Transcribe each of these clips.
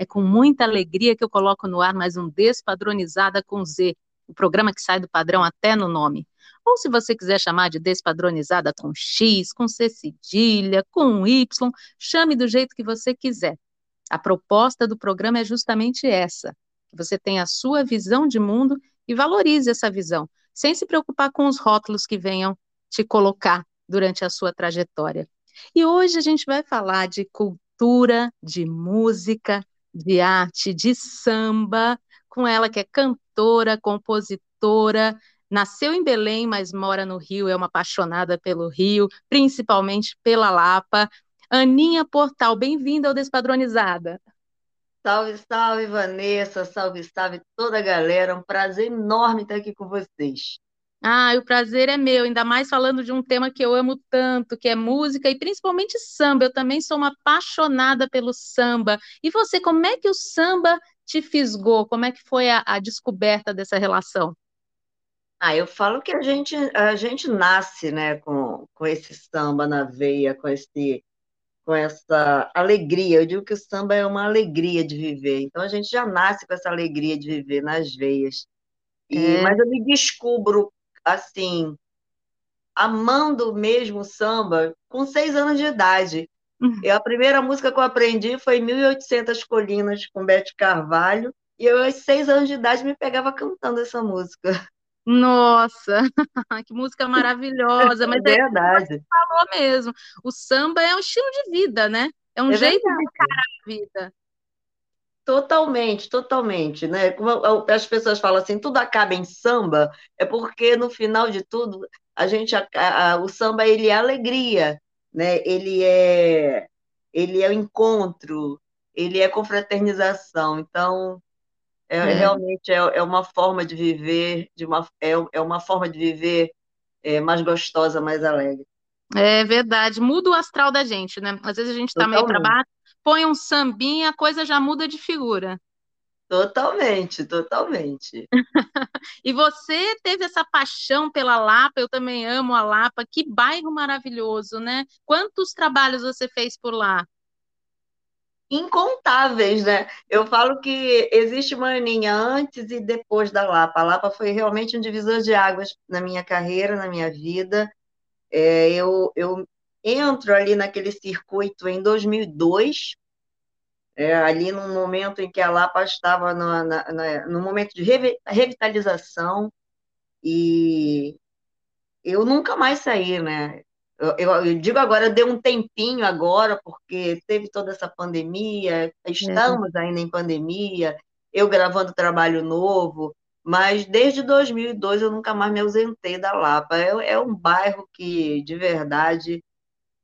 É com muita alegria que eu coloco no ar mais um Despadronizada com Z, o programa que sai do padrão até no nome. Ou se você quiser chamar de Despadronizada com X, com C cedilha, com Y, chame do jeito que você quiser. A proposta do programa é justamente essa: que você tenha a sua visão de mundo e valorize essa visão, sem se preocupar com os rótulos que venham te colocar durante a sua trajetória. E hoje a gente vai falar de cultura, de música, de arte, de samba, com ela que é cantora, compositora, nasceu em Belém, mas mora no Rio, é uma apaixonada pelo Rio, principalmente pela Lapa. Aninha Portal, bem-vinda ao Despadronizada. Salve, salve, Vanessa, salve, salve toda a galera. Um prazer enorme estar aqui com vocês. Ah, o prazer é meu, ainda mais falando de um tema que eu amo tanto, que é música e principalmente samba. Eu também sou uma apaixonada pelo samba. E você, como é que o samba te fisgou? Como é que foi a, a descoberta dessa relação? Ah, eu falo que a gente, a gente nasce, né, com, com esse samba na veia, com esse, com essa alegria. Eu digo que o samba é uma alegria de viver. Então a gente já nasce com essa alegria de viver nas veias. E, é. Mas eu me descubro assim, amando mesmo o samba com seis anos de idade. Uhum. Eu, a primeira música que eu aprendi foi 1800 Colinas, com Beth Carvalho, e eu, aos seis anos de idade, me pegava cantando essa música. Nossa, que música maravilhosa! Mas é verdade. Falou mesmo. O samba é um estilo de vida, né? É um é jeito verdade. de encarar a vida. Totalmente, totalmente, né? As pessoas falam assim, tudo acaba em samba, é porque no final de tudo a gente a, a, o samba ele é alegria, né? Ele é ele é o encontro, ele é confraternização. Então é, é. realmente é, é, uma forma de viver, de uma é, é uma forma de viver é, mais gostosa, mais alegre. É verdade, muda o astral da gente, né? Às vezes a gente está meio para baixo põe um sambinha, a coisa já muda de figura. Totalmente, totalmente. e você teve essa paixão pela Lapa, eu também amo a Lapa, que bairro maravilhoso, né? Quantos trabalhos você fez por lá? Incontáveis, né? Eu falo que existe uma aninha antes e depois da Lapa. A Lapa foi realmente um divisor de águas na minha carreira, na minha vida. É, eu, eu entro ali naquele circuito em 2002, é, ali no momento em que a Lapa estava no, na, na, no momento de revitalização, e eu nunca mais saí, né? Eu, eu, eu, digo agora, deu um tempinho agora, porque teve toda essa pandemia, estamos é. ainda em pandemia, eu gravando trabalho novo, mas desde 2002 eu nunca mais me ausentei da Lapa. É, é um bairro que, de verdade,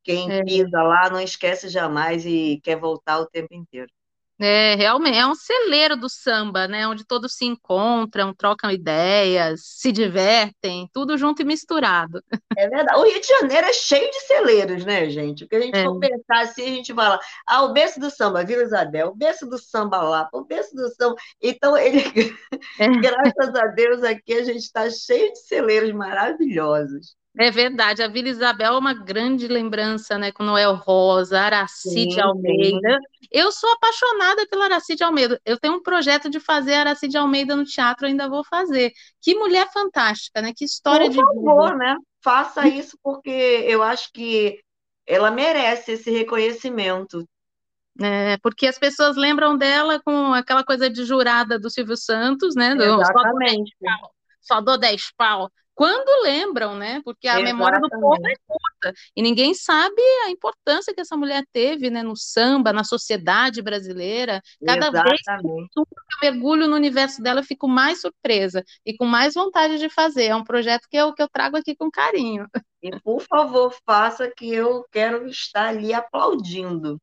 quem é. pisa lá não esquece jamais e quer voltar o tempo inteiro. É, realmente, é um celeiro do samba, né? Onde todos se encontram, trocam ideias, se divertem, tudo junto e misturado. É verdade. O Rio de Janeiro é cheio de celeiros, né, gente? Porque a gente é. for pensar assim, a gente fala, ah, o berço do samba, Vila Isabel, o berço do samba lá, o berço do samba. Então, ele, é. graças a Deus, aqui a gente está cheio de celeiros maravilhosos. É verdade, a Vila Isabel é uma grande lembrança, né, com Noel Rosa, Aracide Almeida. Eu sou apaixonada pela Aracide Almeida. Eu tenho um projeto de fazer Aracide Almeida no teatro, ainda vou fazer. Que mulher fantástica, né? Que história Por de favor, vida. né? Faça isso porque eu acho que ela merece esse reconhecimento. É, porque as pessoas lembram dela com aquela coisa de jurada do Silvio Santos, né? Exatamente. Só dou 10 pau quando lembram, né? Porque a Exatamente. memória do povo é curta. E ninguém sabe a importância que essa mulher teve né, no samba, na sociedade brasileira. Cada Exatamente. vez que eu mergulho no universo dela, eu fico mais surpresa e com mais vontade de fazer. É um projeto que eu, que eu trago aqui com carinho. E, por favor, faça que eu quero estar ali aplaudindo.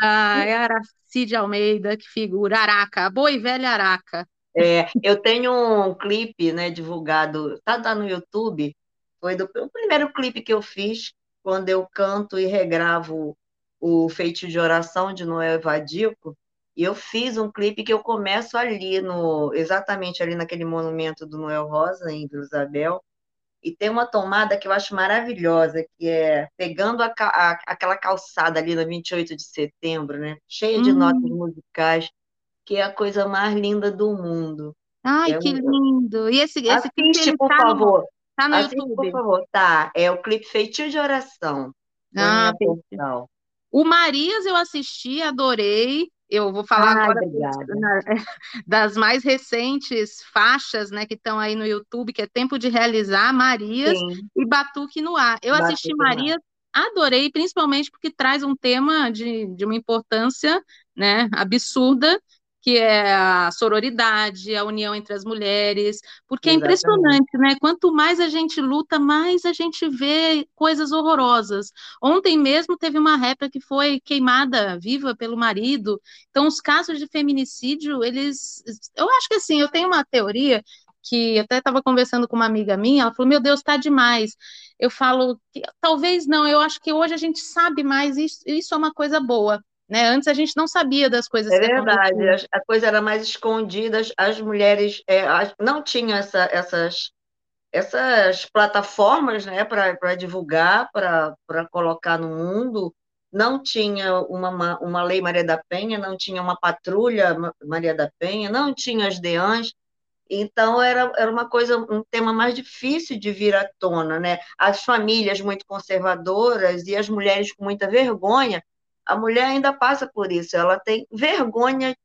Ah, é Aracide Almeida, que figura, Araca, boa e velha Araca. É, eu tenho um clipe, né, divulgado, tá, tá no YouTube, foi do, o primeiro clipe que eu fiz, quando eu canto e regravo o Feito de Oração de Noel Evadico, e eu fiz um clipe que eu começo ali, no, exatamente ali naquele monumento do Noel Rosa, em Vila Isabel, e tem uma tomada que eu acho maravilhosa, que é pegando a, a, aquela calçada ali na 28 de setembro, né? Cheia de hum. notas musicais, que é a coisa mais linda do mundo. Ai, é que um... lindo! E esse, esse Assiste, por tá favor. No, tá no Assiste, YouTube? por favor. Tá, é o clipe Feitio de Oração. Ah, o Marias eu assisti, adorei. Eu vou falar agora das mais recentes faixas, né, que estão aí no YouTube, que é Tempo de Realizar, Marias Sim. e Batuque no Ar. Eu Batuque assisti Marias, adorei, principalmente porque traz um tema de, de uma importância, né, absurda, que é a sororidade, a união entre as mulheres, porque Exatamente. é impressionante, né? Quanto mais a gente luta, mais a gente vê coisas horrorosas. Ontem mesmo teve uma réplica que foi queimada viva pelo marido. Então, os casos de feminicídio, eles. Eu acho que assim, eu tenho uma teoria que até estava conversando com uma amiga minha, ela falou: Meu Deus, está demais. Eu falo, que, talvez não, eu acho que hoje a gente sabe mais, isso, isso é uma coisa boa. Né? Antes a gente não sabia das coisas é verdade, a coisa era mais escondida, as mulheres é, não tinham essa, essas, essas plataformas né, para divulgar, para colocar no mundo, não tinha uma, uma lei Maria da Penha, não tinha uma patrulha Maria da Penha, não tinha as DEANs, então era, era uma coisa, um tema mais difícil de vir à tona, né? As famílias muito conservadoras e as mulheres com muita vergonha a mulher ainda passa por isso, ela tem vergonha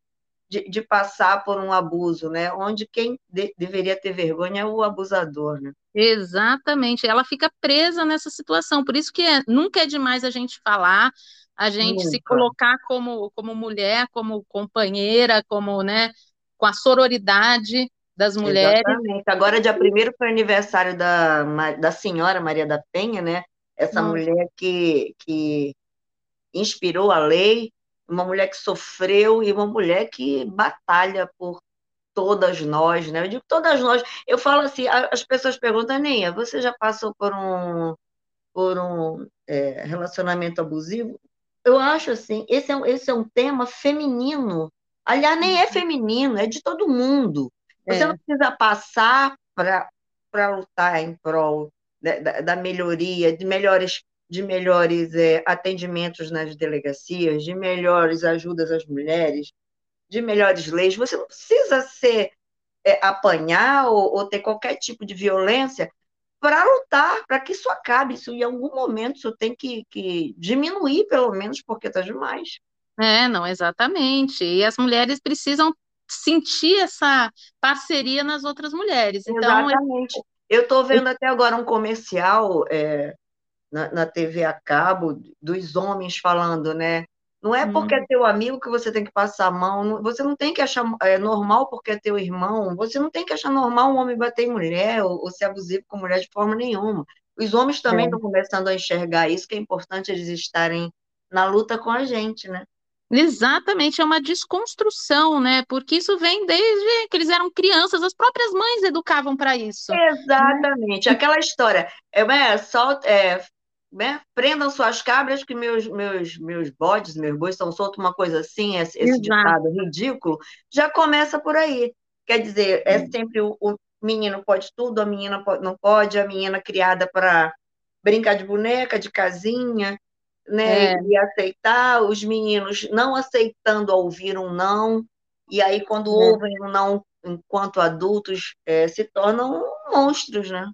de, de passar por um abuso, né? Onde quem de, deveria ter vergonha é o abusador, né? Exatamente, ela fica presa nessa situação, por isso que é, nunca é demais a gente falar, a gente se colocar como, como mulher, como companheira, como, né, com a sororidade das mulheres. Exatamente. Agora, dia primeiro foi aniversário da, da senhora Maria da Penha, né? Essa mulher que, que inspirou a lei, uma mulher que sofreu e uma mulher que batalha por todas nós, né? Eu digo todas nós. Eu falo assim, as pessoas perguntam, Aninha, você já passou por um por um é, relacionamento abusivo? Eu acho assim, esse é, um, esse é um tema feminino. Aliás, nem é uhum. feminino, é de todo mundo. Você é. não precisa passar para lutar em prol da, da, da melhoria, de melhores de melhores é, atendimentos nas delegacias, de melhores ajudas às mulheres, de melhores leis. Você não precisa ser é, apanhar ou, ou, ter qualquer tipo de violência para lutar, para que isso acabe. Isso em algum momento isso tem que, que diminuir, pelo menos, porque está demais. É, não, exatamente. E as mulheres precisam sentir essa parceria nas outras mulheres. Então, exatamente. Eu estou vendo até agora um comercial é, na, na TV a cabo dos homens falando, né? Não é porque é teu amigo que você tem que passar a mão, você não tem que achar é, normal porque é teu irmão, você não tem que achar normal um homem bater em mulher ou, ou ser abusivo com mulher de forma nenhuma. Os homens também é. estão começando a enxergar isso, que é importante eles estarem na luta com a gente, né? Exatamente, é uma desconstrução, né? Porque isso vem desde que eles eram crianças, as próprias mães educavam para isso. Né? Exatamente, aquela história, é, é, só, é, né? Prendam suas cabras que meus, meus, meus bodes, meus bois estão soltos, uma coisa assim, esse, esse ditado ridículo, já começa por aí. Quer dizer, é sempre o, o menino pode tudo, a menina pode, não pode, a menina criada para brincar de boneca, de casinha, né? É. E aceitar, os meninos não aceitando ouvir um não, e aí quando é. ouvem um não enquanto adultos, é, se tornam monstros, né?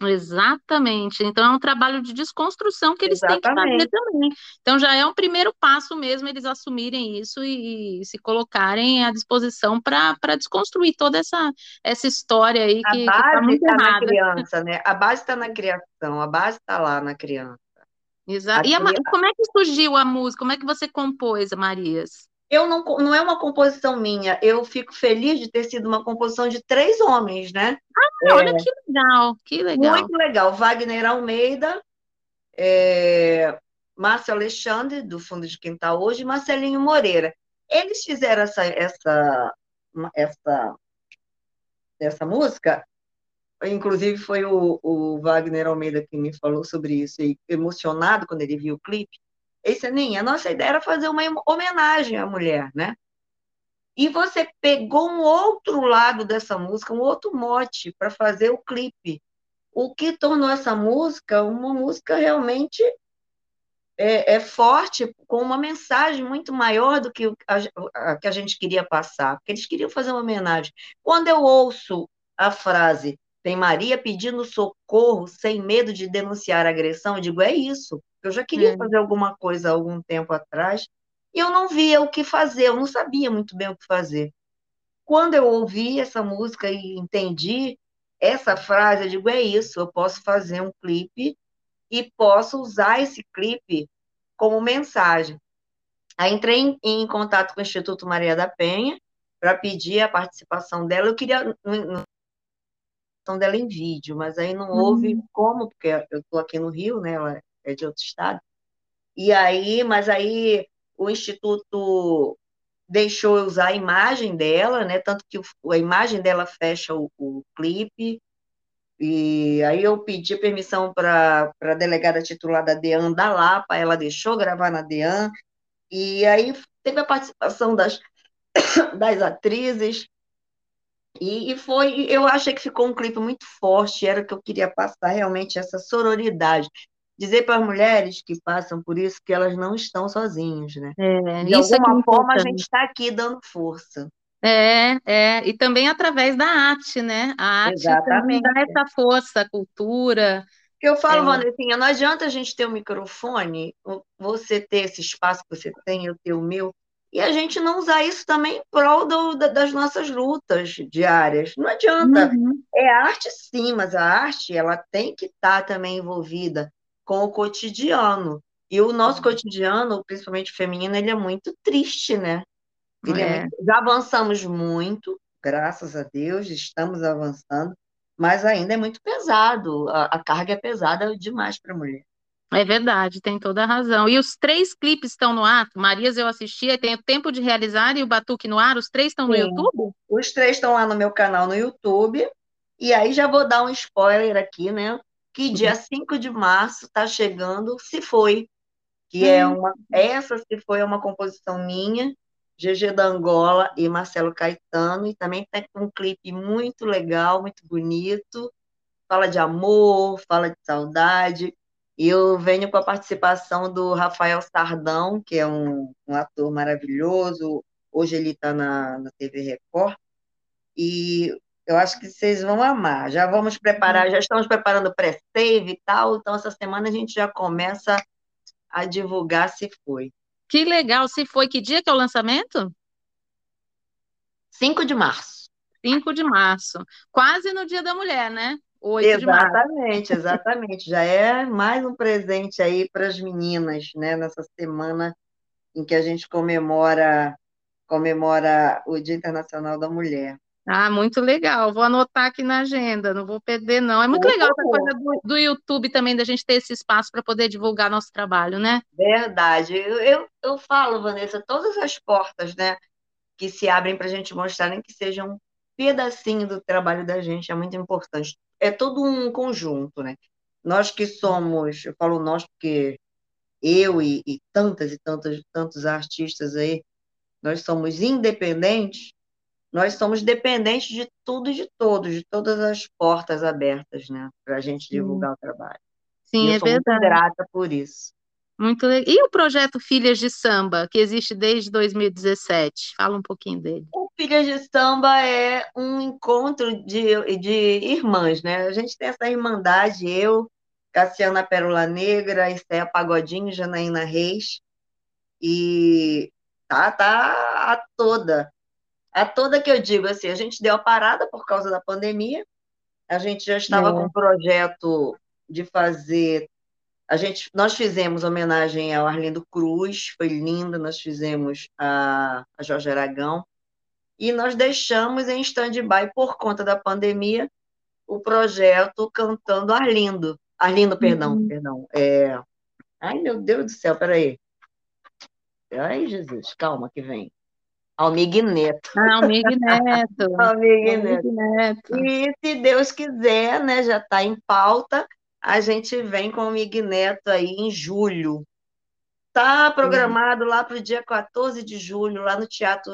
Exatamente. Então é um trabalho de desconstrução que eles Exatamente. têm que fazer também. Então já é um primeiro passo mesmo eles assumirem isso e, e se colocarem à disposição para desconstruir toda essa, essa história aí que, a base está tá na criança, né? A base está na criação, a base está lá na criança. Exato. A e a, como é que surgiu a música? Como é que você compôs, Marias? Eu não, não é uma composição minha, eu fico feliz de ter sido uma composição de três homens, né? Ah, é, olha que legal, que legal. Muito legal. Wagner Almeida, é, Márcio Alexandre, do Fundo de Quintal hoje, e Marcelinho Moreira. Eles fizeram essa, essa, essa, essa música, inclusive foi o, o Wagner Almeida que me falou sobre isso, e emocionado quando ele viu o clipe. Nem a nossa ideia era fazer uma homenagem à mulher, né? E você pegou um outro lado dessa música, um outro mote para fazer o clipe. O que tornou essa música uma música realmente é, é, forte, com uma mensagem muito maior do que a, a, que a gente queria passar, porque eles queriam fazer uma homenagem. Quando eu ouço a frase tem Maria pedindo socorro sem medo de denunciar a agressão, eu digo, é isso. Eu já queria é. fazer alguma coisa há algum tempo atrás, e eu não via o que fazer, eu não sabia muito bem o que fazer. Quando eu ouvi essa música e entendi essa frase, eu digo, é isso, eu posso fazer um clipe e posso usar esse clipe como mensagem. Aí entrei em, em contato com o Instituto Maria da Penha para pedir a participação dela. Eu queria participação dela em vídeo, mas aí não houve uhum. como, porque eu estou aqui no Rio, né? Ela é de outro estado. E aí, mas aí o Instituto deixou eu usar a imagem dela, né? Tanto que a imagem dela fecha o, o clipe. E aí eu pedi permissão para a delegada titular da DEAN da Lapa, ela deixou gravar na DEAN, e aí teve a participação das, das atrizes, e, e foi, eu achei que ficou um clipe muito forte, era o que eu queria passar realmente essa sororidade. Dizer para as mulheres que passam por isso que elas não estão sozinhas, né? É, De alguma é forma, a gente está aqui dando força. É, é, e também através da arte, né? A arte Exatamente. dá essa força, a cultura. Eu falo, é. Vanessinha, não adianta a gente ter um microfone, você ter esse espaço que você tem, eu ter o meu, e a gente não usar isso também em prol do, das nossas lutas diárias. Não adianta. Uhum. É arte, sim, mas a arte ela tem que estar tá também envolvida com o cotidiano. E o nosso cotidiano, principalmente feminino, ele é muito triste, né? É. Já avançamos muito, graças a Deus, estamos avançando, mas ainda é muito pesado. A, a carga é pesada demais para a mulher. É verdade, tem toda a razão. E os três clipes estão no ar? Marias eu assisti, tem o Tempo de Realizar e o Batuque no Ar, os três estão no YouTube? Os três estão lá no meu canal no YouTube. E aí já vou dar um spoiler aqui, né? Que dia 5 uhum. de março está chegando Se Foi, que é hum. uma. Essa Se Foi é uma composição minha, GG da Angola e Marcelo Caetano, e também tem um clipe muito legal, muito bonito, fala de amor, fala de saudade, e eu venho com a participação do Rafael Sardão, que é um, um ator maravilhoso, hoje ele está na, na TV Record, e eu acho que vocês vão amar. Já vamos preparar, já estamos preparando pré-save e tal, então essa semana a gente já começa a divulgar se foi. Que legal, se foi. Que dia que é o lançamento? 5 de março. 5 de março. Quase no Dia da Mulher, né? 8 exatamente, exatamente. Já é mais um presente aí para as meninas, né? Nessa semana em que a gente comemora comemora o Dia Internacional da Mulher. Ah, muito legal. Vou anotar aqui na agenda, não vou perder, não. É muito Por legal favor. essa coisa do, do, YouTube também, da gente ter esse espaço para poder divulgar nosso trabalho, né? Verdade. Eu, eu, eu falo, Vanessa, todas as portas, né, que se abrem para a gente mostrar, nem que seja um pedacinho do trabalho da gente, é muito importante. É todo um conjunto, né? Nós que somos, eu falo nós porque eu e, e tantas e tantas, tantos artistas aí, nós somos independentes, nós somos dependentes de tudo e de todos, de todas as portas abertas, né, para a gente divulgar Sim. o trabalho. Sim, e eu é sou verdade. muito grata por isso. Muito legal. E o projeto Filhas de Samba, que existe desde 2017? Fala um pouquinho dele. O Filhas de Samba é um encontro de, de irmãs, né? A gente tem essa irmandade, eu, Cassiana Pérola Negra, Estéia Pagodinho, Janaína Reis, e tá, tá a toda a toda que eu digo assim, a gente deu a parada por causa da pandemia, a gente já estava é. com um projeto de fazer. A gente, nós fizemos homenagem ao Arlindo Cruz, foi linda, nós fizemos a, a Jorge Aragão, e nós deixamos em stand-by por conta da pandemia o projeto Cantando Arlindo. Arlindo, perdão, uhum. perdão. É, Ai, meu Deus do céu, peraí. Ai, Jesus, calma que vem. Almig Neto. Ah, Almig Neto. Almig Neto. Neto. E se Deus quiser, né, já está em pauta, a gente vem com o Almig Neto aí em julho. Está programado lá para o dia 14 de julho, lá no Teatro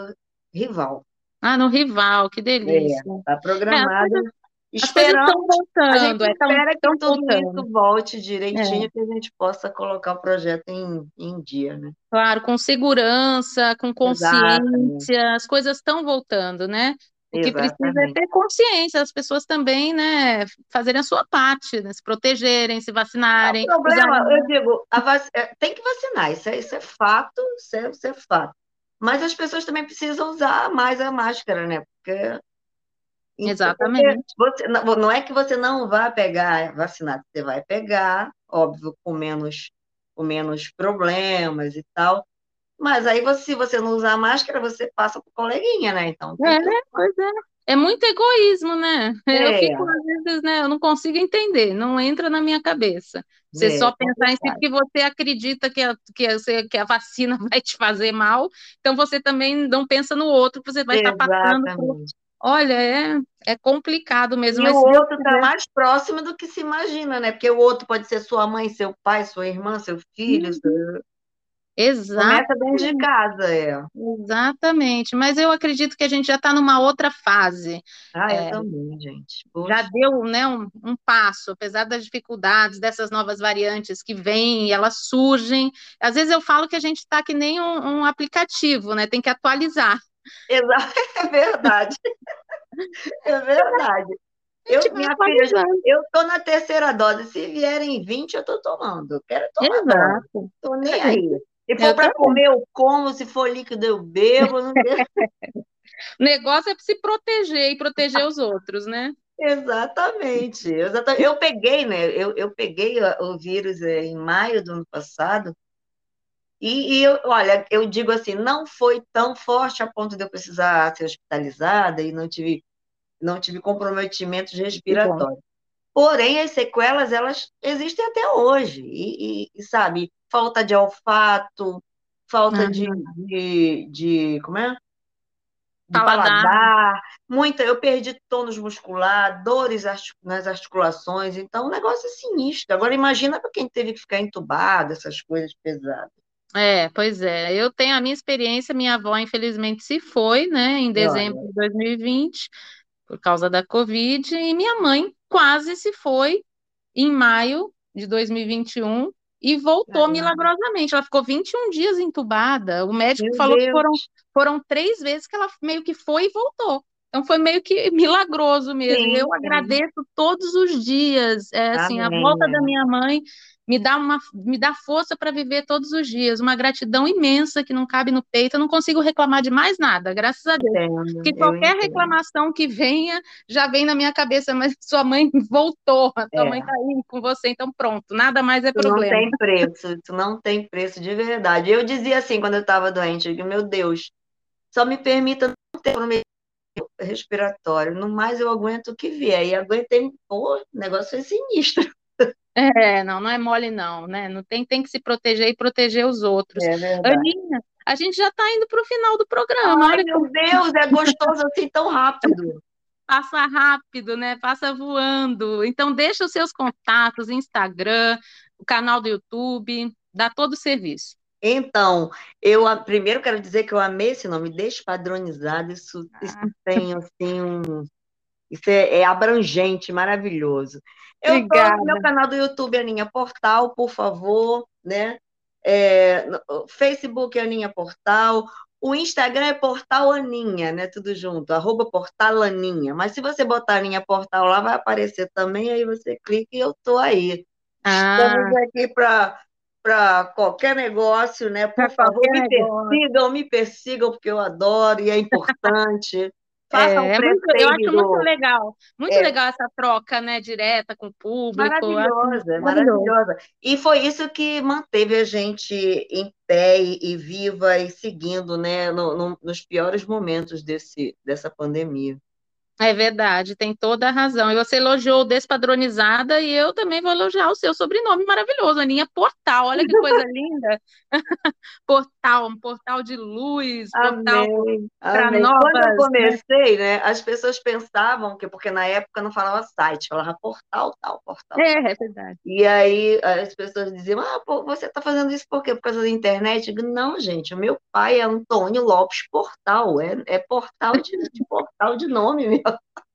Rival. Ah, no Rival, que delícia. Está é, programado. É, Esperamos, voltando, a gente é, espera que tudo voltando. isso volte direitinho, é. que a gente possa colocar o projeto em, em dia, né? Claro, com segurança, com consciência, Exatamente. as coisas estão voltando, né? O que Exatamente. precisa é ter consciência, as pessoas também, né, fazerem a sua parte, né, se protegerem, se vacinarem. O problema, eu digo, vac... É, tem que vacinar, isso é, isso é fato, isso é, isso é fato. Mas as pessoas também precisam usar mais a máscara, né? Porque Exatamente. Você, não é que você não vá pegar vacinado, você vai pegar, óbvio, com menos, com menos problemas e tal. Mas aí, você, se você não usar máscara, você passa pro coleguinha, né? Então, é, pois é. É muito egoísmo, né? É. Eu fico, às vezes, né? Eu não consigo entender, não entra na minha cabeça. Você é, só pensar em si porque você acredita que a, que, a, que a vacina vai te fazer mal, então você também não pensa no outro que você vai estar passando por, Olha, é, é complicado mesmo. E o outro está mais próximo do que se imagina, né? Porque o outro pode ser sua mãe, seu pai, sua irmã, seu filho. Uhum. Seu... Exato. Começa dentro de casa, é. Exatamente, mas eu acredito que a gente já está numa outra fase. Ah, eu é, também, gente. Poxa. Já deu né, um, um, passo, apesar das dificuldades dessas novas variantes que vêm e elas surgem. Às vezes eu falo que a gente está que nem um, um aplicativo, né? Tem que atualizar. Exato, é verdade. É verdade. Eu, minha filha, eu tô na terceira dose. Se vierem 20, eu tô tomando. Quero tomar. Exato. Tô nem aí. Se for para comer, eu como. Se for líquido, eu bebo. Não o negócio é se proteger e proteger os outros, né? Exatamente, exatamente. Eu peguei, né? Eu, eu peguei o vírus é, em maio do ano passado e, e eu, olha, eu digo assim, não foi tão forte a ponto de eu precisar ser hospitalizada e não tive, não tive comprometimentos respiratórios. Porém, as sequelas, elas existem até hoje. E, e, sabe, falta de olfato, falta uhum. de, de, de, como é? De paladar. paladar. Muita, eu perdi tônus muscular, dores nas articulações, então o negócio é sinistro. Agora imagina para quem teve que ficar entubado, essas coisas pesadas. É, pois é. Eu tenho a minha experiência, minha avó, infelizmente, se foi, né, em dezembro de 2020, por causa da Covid, e minha mãe quase se foi em maio de 2021 e voltou milagrosamente. Ela ficou 21 dias entubada. O médico Meu falou Deus. que foram, foram três vezes que ela meio que foi e voltou. Então foi meio que milagroso mesmo. Sim, eu sim. agradeço todos os dias, é, assim, a volta da minha mãe me dá, uma, me dá força para viver todos os dias, uma gratidão imensa que não cabe no peito, eu não consigo reclamar de mais nada, graças a Deus. Entendo, Porque qualquer reclamação que venha, já vem na minha cabeça, mas sua mãe voltou, a sua é. mãe está aí com você, então pronto, nada mais é isso problema. Não tem preço, isso não tem preço de verdade. Eu dizia assim quando eu estava doente, eu digo, meu Deus, só me permita não ter respiratório, no mais eu aguento o que vier, e aguentei, pô, o negócio foi sinistro. É, não, não é mole não, né? Não tem, tem que se proteger e proteger os outros. É verdade. Aninha, a gente já está indo para o final do programa. Ai, meu Deus, é gostoso assim tão rápido. Passa rápido, né? Passa voando. Então, deixa os seus contatos, Instagram, o canal do YouTube, dá todo o serviço. Então, eu primeiro quero dizer que eu amei esse nome, despadronizado. Isso, ah. isso tem assim um, isso é, é abrangente, maravilhoso. Eu estou no meu canal do YouTube, Aninha Portal, por favor, né? É, Facebook Aninha Portal, o Instagram é Portal Aninha, né? Tudo junto, arroba Portal Aninha. Mas se você botar Aninha Portal lá, vai aparecer também, aí você clica e eu tô aí. Ah. Estamos aqui para para qualquer negócio, né? Por favor, me negócio. persigam, me persigam, porque eu adoro e é importante. Faça é, um muito, eu acho muito legal, muito é. legal essa troca, né, direta com o público. Maravilhosa, maravilhosa. E foi isso que manteve a gente em pé e, e viva e seguindo, né, no, no, nos piores momentos desse, dessa pandemia. É verdade, tem toda a razão. E você elogiou despadronizada e eu também vou elogiar o seu sobrenome maravilhoso, Aninha Portal. Olha que coisa linda. portal, um portal de luz, portal para novas. Quando eu né? comecei, né, as pessoas pensavam que porque na época não falava site, falava portal tal, portal. É, é verdade. E aí as pessoas diziam: "Ah, pô, você está fazendo isso por quê? Por causa da internet?" Eu digo, não, gente, o meu pai é Antônio Lopes Portal, é, é portal de, de portal de nome mesmo.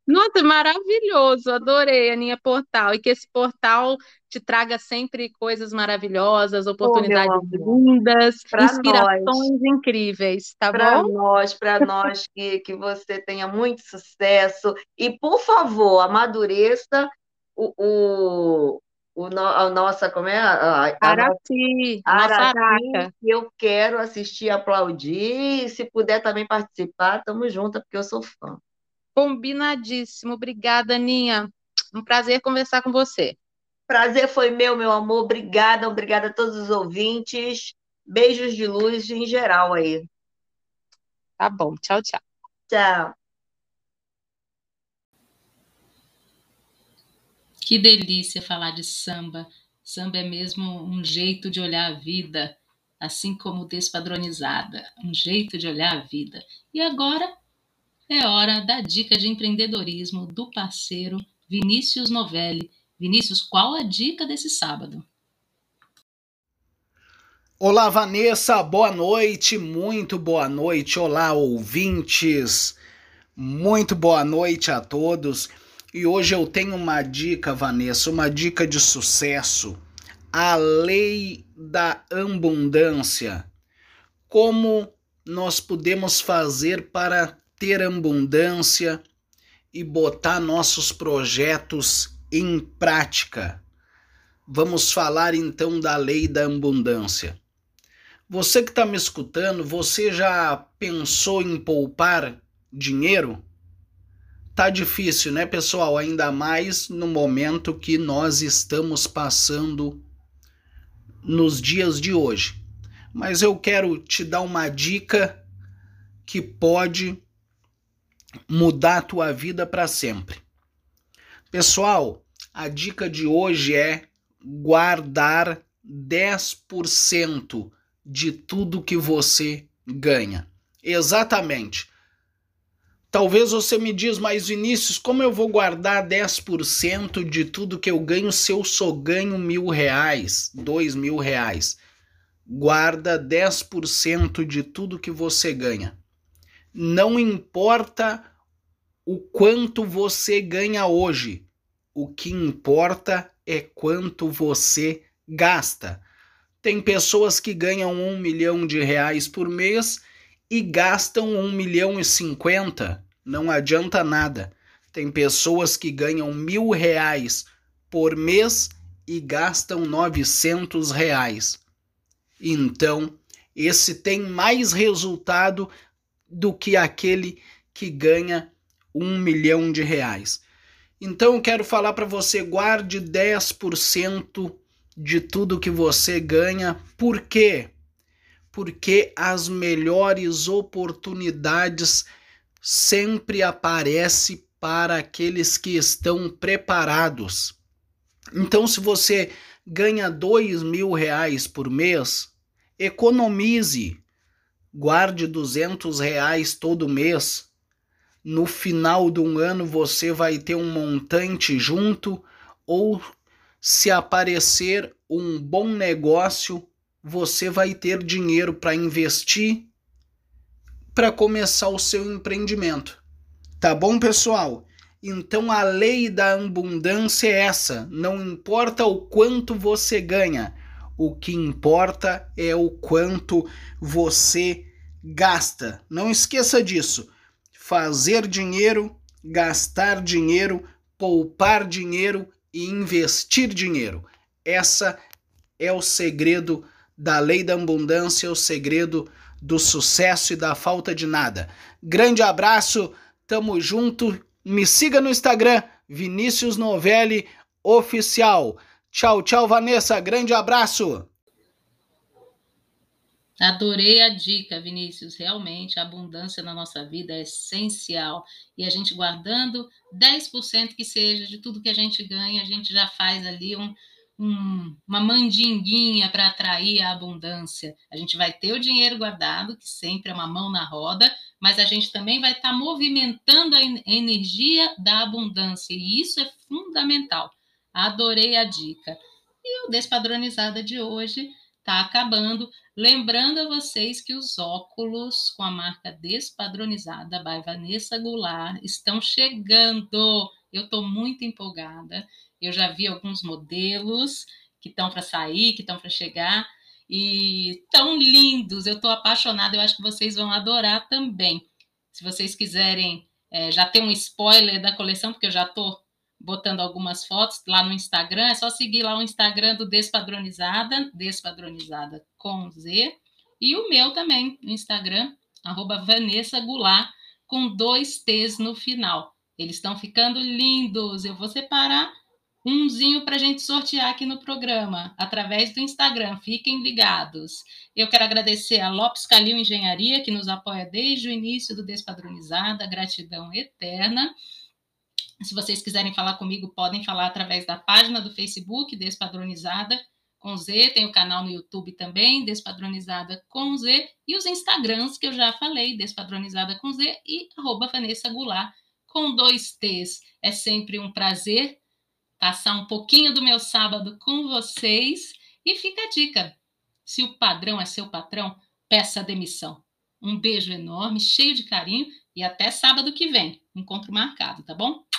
Nossa, maravilhoso, adorei, Aninha Portal, e que esse portal te traga sempre coisas maravilhosas, oportunidades oh, lindas, pra inspirações nós. incríveis, tá pra bom? Para nós, para nós, que, que você tenha muito sucesso, e por favor, amadureça o, o, o, a nossa, como é? A, a Araci, a nossa Araci, que eu quero assistir, aplaudir, e se puder também participar, estamos juntas, porque eu sou fã. Combinadíssimo. Obrigada, Aninha. Um prazer conversar com você. Prazer foi meu, meu amor. Obrigada, obrigada a todos os ouvintes. Beijos de luz em geral aí. Tá bom. Tchau, tchau. Tchau. Que delícia falar de samba. Samba é mesmo um jeito de olhar a vida, assim como despadronizada, um jeito de olhar a vida. E agora é hora da dica de empreendedorismo do parceiro Vinícius Novelli. Vinícius, qual a dica desse sábado? Olá, Vanessa, boa noite, muito boa noite. Olá, ouvintes, muito boa noite a todos. E hoje eu tenho uma dica, Vanessa, uma dica de sucesso. A lei da abundância. Como nós podemos fazer para ter abundância e botar nossos projetos em prática. Vamos falar então da lei da abundância. Você que está me escutando, você já pensou em poupar dinheiro? Tá difícil, né, pessoal? Ainda mais no momento que nós estamos passando nos dias de hoje. Mas eu quero te dar uma dica que pode mudar a tua vida para sempre. Pessoal, a dica de hoje é guardar 10% de tudo que você ganha. Exatamente. Talvez você me diz, mas Vinícius, como eu vou guardar 10% de tudo que eu ganho se eu só ganho mil reais, dois mil reais? Guarda 10% de tudo que você ganha não importa o quanto você ganha hoje, o que importa é quanto você gasta. Tem pessoas que ganham um milhão de reais por mês e gastam um milhão e cinquenta. Não adianta nada. Tem pessoas que ganham mil reais por mês e gastam novecentos reais. Então, esse tem mais resultado do que aquele que ganha um milhão de reais. Então eu quero falar para você: guarde 10% de tudo que você ganha. Por quê? Porque as melhores oportunidades sempre aparecem para aqueles que estão preparados. Então, se você ganha dois mil reais por mês, economize guarde 200 reais todo mês. No final de um ano você vai ter um montante junto, ou se aparecer um bom negócio, você vai ter dinheiro para investir para começar o seu empreendimento. Tá bom, pessoal? Então a lei da abundância é essa. Não importa o quanto você ganha, o que importa é o quanto você gasta. Não esqueça disso. Fazer dinheiro, gastar dinheiro, poupar dinheiro e investir dinheiro. Essa é o segredo da lei da abundância, o segredo do sucesso e da falta de nada. Grande abraço, tamo junto. Me siga no Instagram, Vinícius Novelli Oficial. Tchau, tchau, Vanessa. Grande abraço. Adorei a dica, Vinícius. Realmente, a abundância na nossa vida é essencial. E a gente guardando 10% que seja de tudo que a gente ganha, a gente já faz ali um, um, uma mandinguinha para atrair a abundância. A gente vai ter o dinheiro guardado, que sempre é uma mão na roda, mas a gente também vai estar tá movimentando a energia da abundância. E isso é fundamental. Adorei a dica. E o Despadronizada de hoje está acabando. Lembrando a vocês que os óculos com a marca Despadronizada by Vanessa Goulart estão chegando. Eu estou muito empolgada. Eu já vi alguns modelos que estão para sair, que estão para chegar e tão lindos. Eu estou apaixonada. Eu acho que vocês vão adorar também. Se vocês quiserem é, já ter um spoiler da coleção, porque eu já estou botando algumas fotos lá no Instagram, é só seguir lá o Instagram do Despadronizada, Despadronizada com Z, e o meu também, no Instagram, arroba Vanessa Goulart, com dois T's no final. Eles estão ficando lindos. Eu vou separar umzinho para a gente sortear aqui no programa, através do Instagram. Fiquem ligados. Eu quero agradecer a Lopes Calil Engenharia, que nos apoia desde o início do Despadronizada. Gratidão eterna. Se vocês quiserem falar comigo, podem falar através da página do Facebook, Despadronizada com Z, tem o canal no YouTube também, Despadronizada com Z, e os Instagrams que eu já falei, Despadronizada com Z e arroba Vanessa Goulart com dois T's. É sempre um prazer passar um pouquinho do meu sábado com vocês. E fica a dica: se o padrão é seu patrão, peça demissão. Um beijo enorme, cheio de carinho e até sábado que vem. Encontro marcado, tá bom?